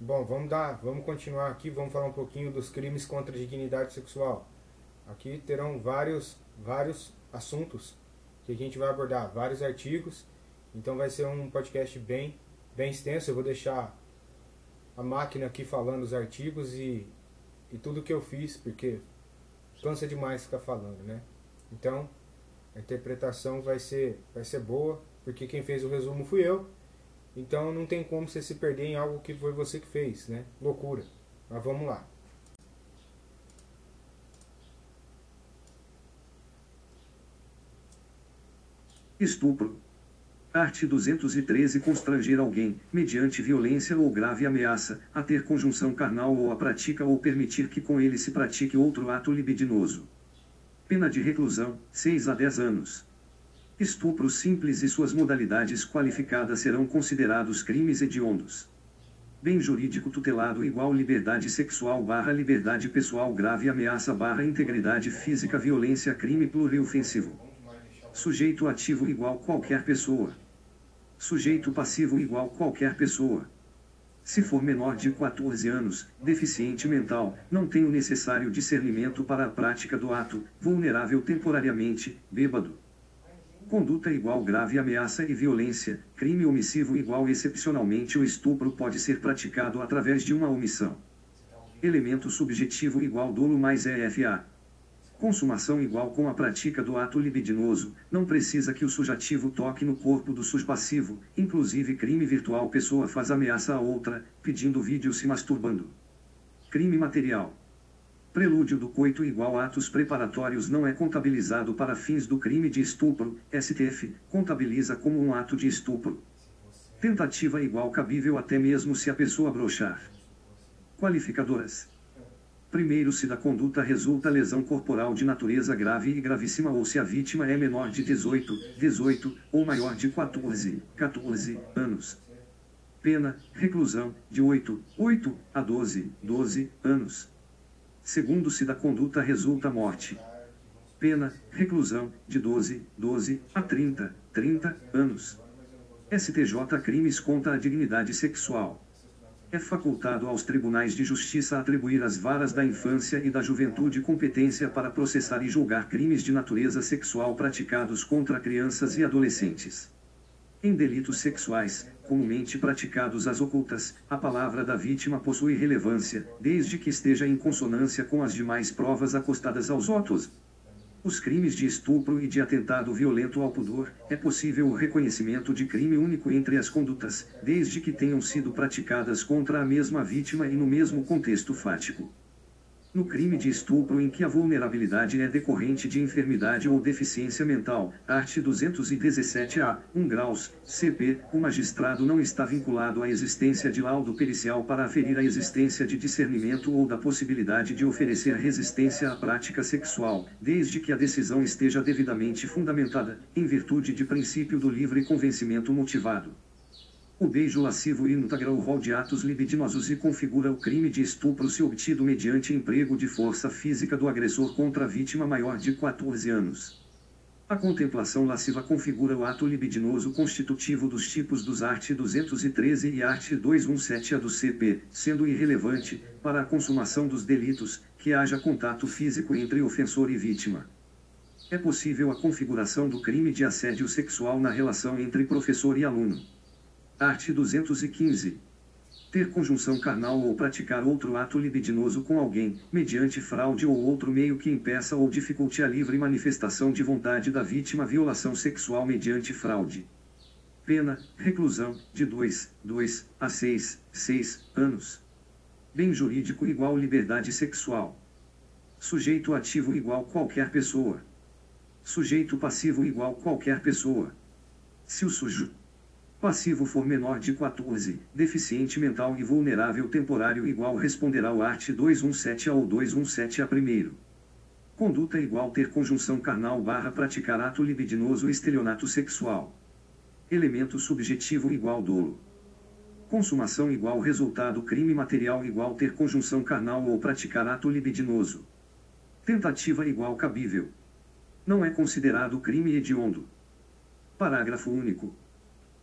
Bom, vamos dar, vamos continuar aqui, vamos falar um pouquinho dos crimes contra a dignidade sexual. Aqui terão vários, vários assuntos que a gente vai abordar, vários artigos. Então vai ser um podcast bem, bem extenso. Eu vou deixar a máquina aqui falando os artigos e, e tudo que eu fiz, porque cansa demais ficar falando, né? Então, a interpretação vai ser, vai ser boa, porque quem fez o resumo fui eu. Então não tem como você se perder em algo que foi você que fez, né? Loucura. Mas vamos lá. Estupro. Arte 213 Constranger alguém, mediante violência ou grave ameaça, a ter conjunção carnal ou a prática ou permitir que com ele se pratique outro ato libidinoso. Pena de reclusão, 6 a 10 anos. Estupro simples e suas modalidades qualificadas serão considerados crimes hediondos. Bem jurídico tutelado igual liberdade sexual barra liberdade pessoal grave ameaça barra integridade física violência crime pluriofensivo. Sujeito ativo igual qualquer pessoa. Sujeito passivo igual qualquer pessoa. Se for menor de 14 anos, deficiente mental, não tem o necessário discernimento para a prática do ato, vulnerável temporariamente, bêbado. Conduta igual grave ameaça e violência, crime omissivo igual excepcionalmente o estupro pode ser praticado através de uma omissão. Elemento subjetivo igual dolo mais EFA. Consumação igual com a prática do ato libidinoso, não precisa que o sujativo toque no corpo do passivo, inclusive crime virtual pessoa faz ameaça a outra, pedindo vídeo se masturbando. Crime material. Prelúdio do coito igual atos preparatórios não é contabilizado para fins do crime de estupro, STF, contabiliza como um ato de estupro. Tentativa igual cabível até mesmo se a pessoa brochar. Qualificadoras. Primeiro, se da conduta resulta lesão corporal de natureza grave e gravíssima ou se a vítima é menor de 18, 18 ou maior de 14, 14 anos. Pena, reclusão, de 8, 8 a 12, 12 anos. Segundo, se da conduta resulta morte. Pena, reclusão, de 12, 12 a 30, 30 anos. STJ Crimes contra a dignidade sexual é facultado aos tribunais de justiça atribuir às varas da infância e da juventude competência para processar e julgar crimes de natureza sexual praticados contra crianças e adolescentes. Em delitos sexuais, comumente praticados às ocultas, a palavra da vítima possui relevância, desde que esteja em consonância com as demais provas acostadas aos autos. Os crimes de estupro e de atentado violento ao pudor, é possível o reconhecimento de crime único entre as condutas, desde que tenham sido praticadas contra a mesma vítima e no mesmo contexto fático no crime de estupro em que a vulnerabilidade é decorrente de enfermidade ou deficiência mental, art. 217-A, 1 graus, CP, o magistrado não está vinculado à existência de laudo pericial para aferir a existência de discernimento ou da possibilidade de oferecer resistência à prática sexual, desde que a decisão esteja devidamente fundamentada, em virtude de princípio do livre convencimento motivado. O beijo lascivo integra o rol de atos libidinosos e configura o crime de estupro se obtido mediante emprego de força física do agressor contra a vítima maior de 14 anos. A contemplação lasciva configura o ato libidinoso constitutivo dos tipos dos art. 213 e art. 217 a do CP, sendo irrelevante, para a consumação dos delitos, que haja contato físico entre ofensor e vítima. É possível a configuração do crime de assédio sexual na relação entre professor e aluno. Art. 215. Ter conjunção carnal ou praticar outro ato libidinoso com alguém, mediante fraude ou outro meio que impeça ou dificulte a livre manifestação de vontade da vítima violação sexual mediante fraude. Pena, reclusão, de 2, 2 a 6, 6 anos. Bem jurídico igual liberdade sexual. Sujeito ativo igual qualquer pessoa. Sujeito passivo igual qualquer pessoa. Se o sujo passivo for menor de 14, deficiente mental e vulnerável temporário igual responderá ao art 217 ao 217 a primeiro. Conduta igual ter conjunção carnal barra praticar ato libidinoso estelionato sexual. Elemento subjetivo igual dolo. Consumação igual resultado crime material igual ter conjunção carnal ou praticar ato libidinoso. Tentativa igual cabível. Não é considerado crime hediondo. Parágrafo único.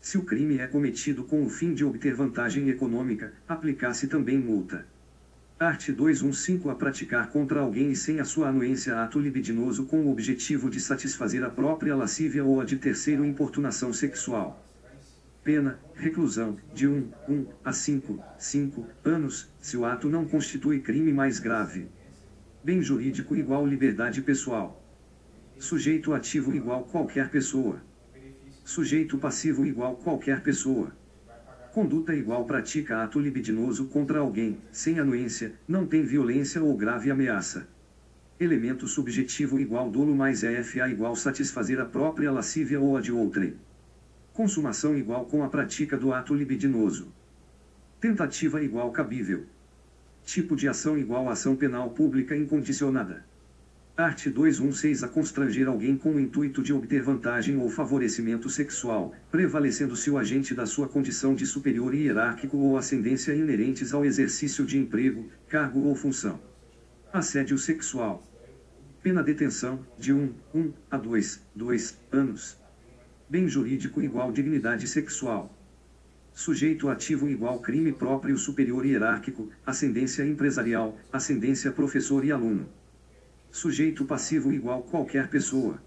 Se o crime é cometido com o fim de obter vantagem econômica, aplicar-se também multa. Art. 215 A praticar contra alguém sem a sua anuência ato libidinoso com o objetivo de satisfazer a própria lascívia ou a de terceiro importunação sexual. Pena, reclusão, de 1, 1 a 5, 5 anos, se o ato não constitui crime mais grave. Bem jurídico igual liberdade pessoal. Sujeito ativo igual qualquer pessoa. Sujeito passivo igual qualquer pessoa. Conduta igual pratica ato libidinoso contra alguém, sem anuência, não tem violência ou grave ameaça. Elemento subjetivo igual dolo mais EFA igual satisfazer a própria lascívia ou a de outrem. Consumação igual com a prática do ato libidinoso. Tentativa igual cabível. Tipo de ação igual ação penal pública incondicionada. Art. 216 a constranger alguém com o intuito de obter vantagem ou favorecimento sexual, prevalecendo-se o agente da sua condição de superior hierárquico ou ascendência inerentes ao exercício de emprego, cargo ou função. Assédio sexual. Pena detenção, de 1, 1 a 2, 2 anos. Bem jurídico igual dignidade sexual. Sujeito ativo igual crime próprio superior hierárquico, ascendência empresarial, ascendência professor e aluno. Sujeito passivo igual qualquer pessoa.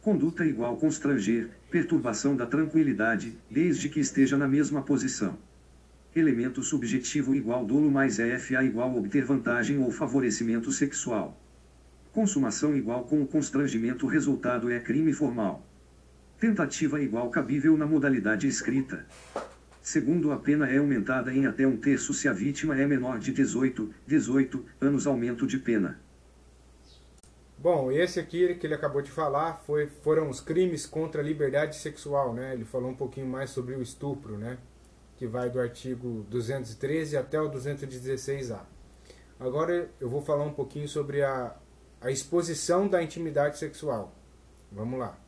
Conduta igual constranger, perturbação da tranquilidade, desde que esteja na mesma posição. Elemento subjetivo igual dolo mais EFA igual obter vantagem ou favorecimento sexual. Consumação igual com o constrangimento resultado é crime formal. Tentativa igual cabível na modalidade escrita. Segundo a pena é aumentada em até um terço se a vítima é menor de 18, 18 anos aumento de pena. Bom, esse aqui que ele acabou de falar foi, foram os crimes contra a liberdade sexual, né? Ele falou um pouquinho mais sobre o estupro, né? Que vai do artigo 213 até o 216A. Agora eu vou falar um pouquinho sobre a, a exposição da intimidade sexual. Vamos lá.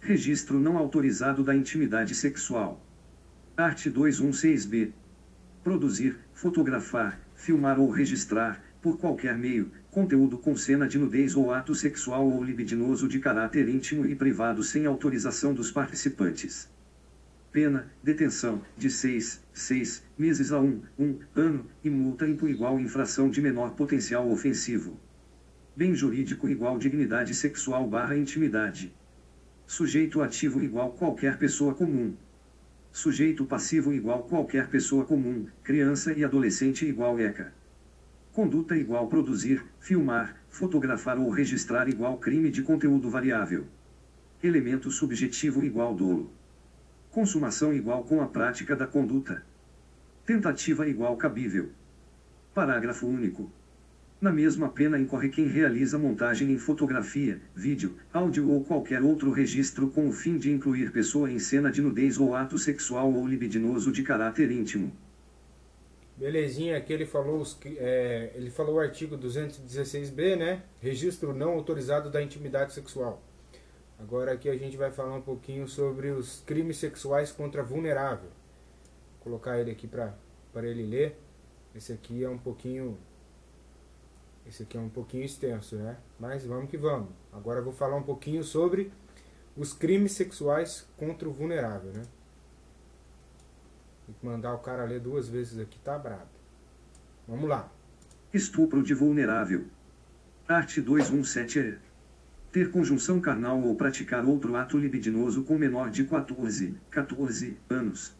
Registro não autorizado da intimidade sexual. Art 216b. Produzir, fotografar, filmar ou registrar, por qualquer meio, conteúdo com cena de nudez ou ato sexual ou libidinoso de caráter íntimo e privado sem autorização dos participantes. Pena, detenção, de 6, 6 meses a 1, 1 ano, e multa por igual infração de menor potencial ofensivo. Bem jurídico igual dignidade sexual barra intimidade. Sujeito ativo igual qualquer pessoa comum. Sujeito passivo igual qualquer pessoa comum, criança e adolescente igual ECA. Conduta igual produzir, filmar, fotografar ou registrar igual crime de conteúdo variável. Elemento subjetivo igual dolo. Consumação igual com a prática da conduta. Tentativa igual cabível. Parágrafo único. Na mesma pena incorre quem realiza montagem em fotografia, vídeo, áudio ou qualquer outro registro com o fim de incluir pessoa em cena de nudez ou ato sexual ou libidinoso de caráter íntimo. Belezinha, aqui ele falou, é, ele falou o artigo 216b, né? Registro não autorizado da intimidade sexual. Agora aqui a gente vai falar um pouquinho sobre os crimes sexuais contra vulnerável. Vou colocar ele aqui para ele ler. Esse aqui é um pouquinho esse aqui é um pouquinho extenso, né? Mas vamos que vamos. Agora eu vou falar um pouquinho sobre os crimes sexuais contra o vulnerável, né? Tem que mandar o cara ler duas vezes aqui, tá brabo. Vamos lá. Estupro de vulnerável. Art 217 é ter conjunção carnal ou praticar outro ato libidinoso com menor de 14, 14 anos.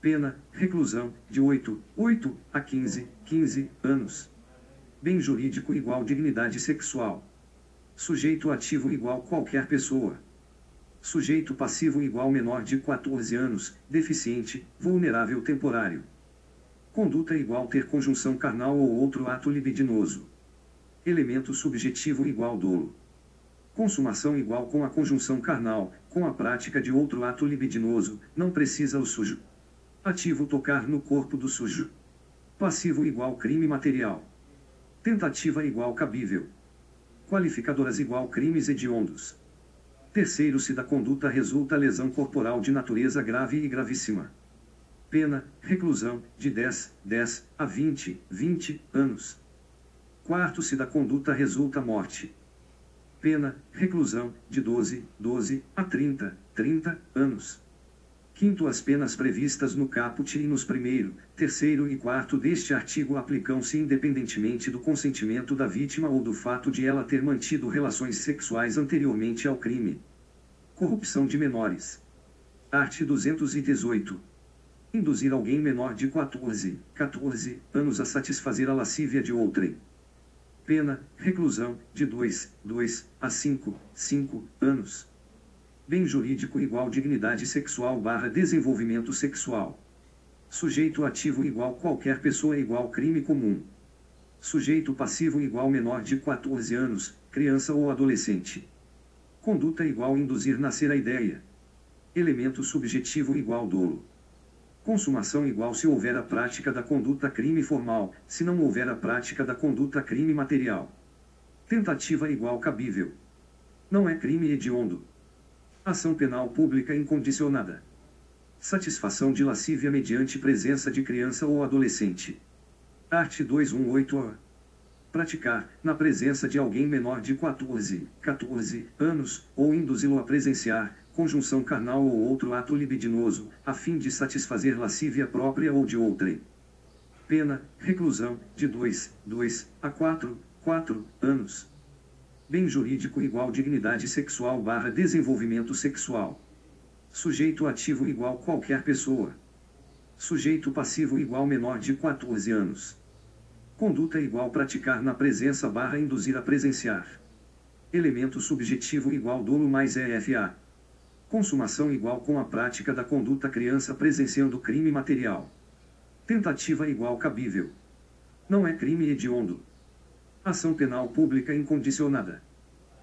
Pena, reclusão, de 8, 8 a 15, 15 anos. Bem jurídico igual dignidade sexual. Sujeito ativo igual qualquer pessoa. Sujeito passivo igual menor de 14 anos, deficiente, vulnerável temporário. Conduta igual ter conjunção carnal ou outro ato libidinoso. Elemento subjetivo igual dolo. Consumação igual com a conjunção carnal, com a prática de outro ato libidinoso, não precisa o sujo. Ativo tocar no corpo do sujo. Passivo igual crime material. Tentativa igual cabível. Qualificadoras igual crimes hediondos. Terceiro, se da conduta resulta lesão corporal de natureza grave e gravíssima. Pena, reclusão, de 10, 10 a 20, 20 anos. Quarto, se da conduta resulta morte. Pena, reclusão, de 12, 12 a 30, 30 anos. Quinto, as penas previstas no caput e nos primeiro, terceiro e quarto deste artigo aplicam-se independentemente do consentimento da vítima ou do fato de ela ter mantido relações sexuais anteriormente ao crime. Corrupção de menores. Art. 218. Induzir alguém menor de 14, 14 anos a satisfazer a lascívia de outrem. Pena, reclusão, de 2, 2 a 5, 5 anos. Bem jurídico igual dignidade sexual barra desenvolvimento sexual. Sujeito ativo igual qualquer pessoa igual crime comum. Sujeito passivo igual menor de 14 anos, criança ou adolescente. Conduta igual induzir nascer a ideia. Elemento subjetivo igual dolo. Consumação igual se houver a prática da conduta crime formal, se não houver a prática da conduta crime material. Tentativa igual cabível. Não é crime hediondo. Ação penal pública incondicionada. Satisfação de lascívia mediante presença de criança ou adolescente. Art. 218-A. Praticar, na presença de alguém menor de 14, 14 anos, ou induzi-lo a presenciar, conjunção carnal ou outro ato libidinoso, a fim de satisfazer lascívia própria ou de outrem. Pena, reclusão, de 2, 2 a 4, 4 anos. Bem jurídico igual dignidade sexual barra desenvolvimento sexual. Sujeito ativo igual qualquer pessoa. Sujeito passivo igual menor de 14 anos. Conduta igual praticar na presença barra induzir a presenciar. Elemento subjetivo igual dolo mais EFA. Consumação igual com a prática da conduta criança presenciando crime material. Tentativa igual cabível. Não é crime hediondo. Ação penal pública incondicionada.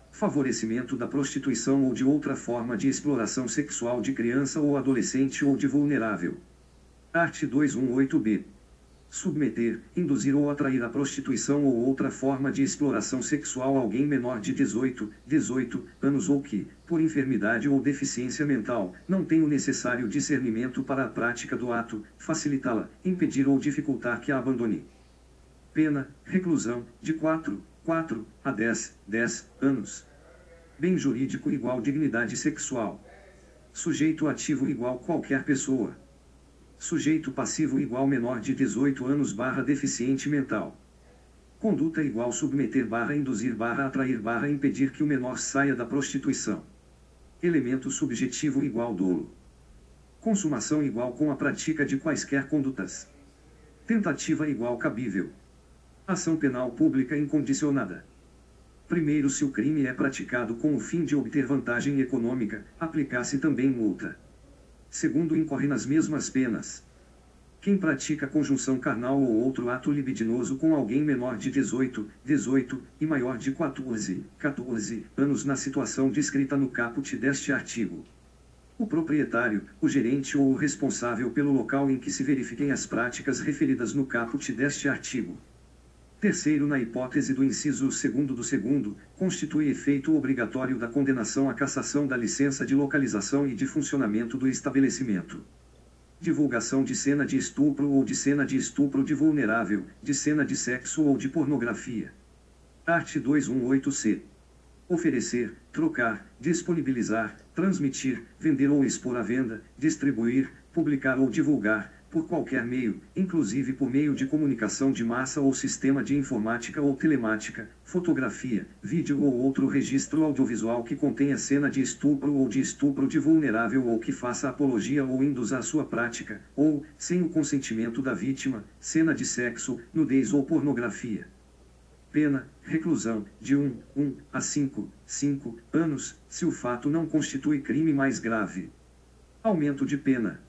Favorecimento da prostituição ou de outra forma de exploração sexual de criança ou adolescente ou de vulnerável. Art. 218b. Submeter, induzir ou atrair à prostituição ou outra forma de exploração sexual alguém menor de 18, 18 anos ou que, por enfermidade ou deficiência mental, não tem o necessário discernimento para a prática do ato, facilitá-la, impedir ou dificultar que a abandone pena, reclusão, de 4, 4 a 10, 10 anos. Bem jurídico igual dignidade sexual. Sujeito ativo igual qualquer pessoa. Sujeito passivo igual menor de 18 anos barra deficiente mental. Conduta igual submeter barra induzir barra atrair barra impedir que o menor saia da prostituição. Elemento subjetivo igual dolo. Consumação igual com a prática de quaisquer condutas. Tentativa igual cabível. Ação penal pública incondicionada. Primeiro, se o crime é praticado com o fim de obter vantagem econômica, aplicar-se também multa. Segundo, incorre nas mesmas penas. Quem pratica conjunção carnal ou outro ato libidinoso com alguém menor de 18, 18 e maior de 14, 14 anos na situação descrita no caput deste artigo. O proprietário, o gerente ou o responsável pelo local em que se verifiquem as práticas referidas no caput deste artigo. Terceiro, na hipótese do inciso segundo do segundo, constitui efeito obrigatório da condenação à cassação da licença de localização e de funcionamento do estabelecimento. Divulgação de cena de estupro ou de cena de estupro de vulnerável, de cena de sexo ou de pornografia. Art. 218c. Oferecer, trocar, disponibilizar, transmitir, vender ou expor à venda, distribuir, publicar ou divulgar, por qualquer meio, inclusive por meio de comunicação de massa ou sistema de informática ou telemática, fotografia, vídeo ou outro registro audiovisual que contenha cena de estupro ou de estupro de vulnerável ou que faça apologia ou induza a sua prática, ou, sem o consentimento da vítima, cena de sexo, nudez ou pornografia. Pena, reclusão, de 1, 1 a 5, 5 anos, se o fato não constitui crime mais grave. Aumento de pena.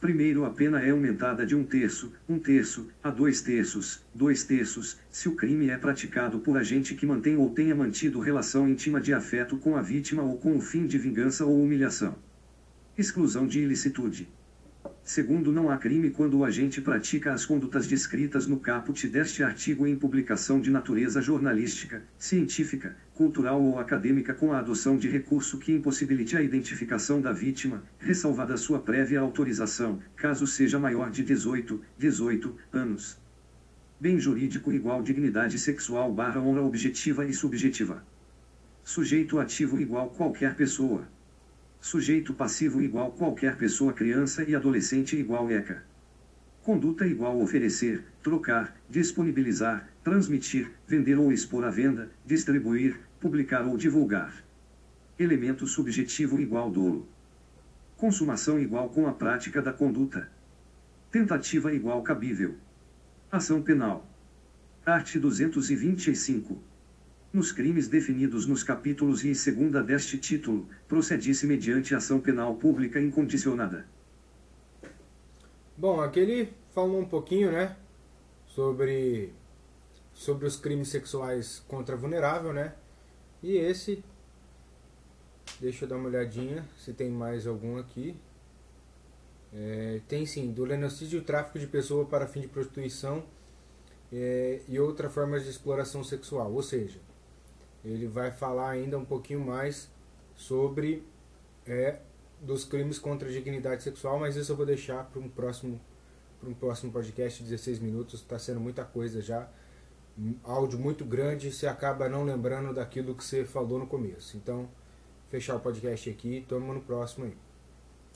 Primeiro, a pena é aumentada de um terço, um terço, a dois terços, dois terços, se o crime é praticado por agente que mantém ou tenha mantido relação íntima de afeto com a vítima ou com o fim de vingança ou humilhação. Exclusão de ilicitude. Segundo, não há crime quando o agente pratica as condutas descritas no caput deste artigo em publicação de natureza jornalística, científica, cultural ou acadêmica com a adoção de recurso que impossibilite a identificação da vítima, ressalvada sua prévia autorização, caso seja maior de 18, 18 anos. Bem jurídico igual dignidade sexual barra honra objetiva e subjetiva. Sujeito ativo igual qualquer pessoa. Sujeito passivo igual qualquer pessoa criança e adolescente igual ECA. Conduta igual oferecer, trocar, disponibilizar, transmitir, vender ou expor à venda, distribuir, publicar ou divulgar. Elemento subjetivo igual dolo. Consumação igual com a prática da conduta. Tentativa igual cabível. Ação penal. Art. 225. Nos crimes definidos nos capítulos e segunda deste título, procede-se mediante ação penal pública incondicionada. Bom, aqui ele falou um pouquinho, né, sobre sobre os crimes sexuais contra vulnerável, né? E esse deixa eu dar uma olhadinha se tem mais algum aqui. É, tem sim, do lenocídio e tráfico de pessoa para fim de prostituição é, e outras formas de exploração sexual. Ou seja, ele vai falar ainda um pouquinho mais sobre é, dos crimes contra a dignidade sexual, mas isso eu vou deixar para um próximo para um próximo podcast, 16 minutos, está sendo muita coisa já. Áudio muito grande, você acaba não lembrando daquilo que você falou no começo. Então, fechar o podcast aqui, tamo no próximo aí.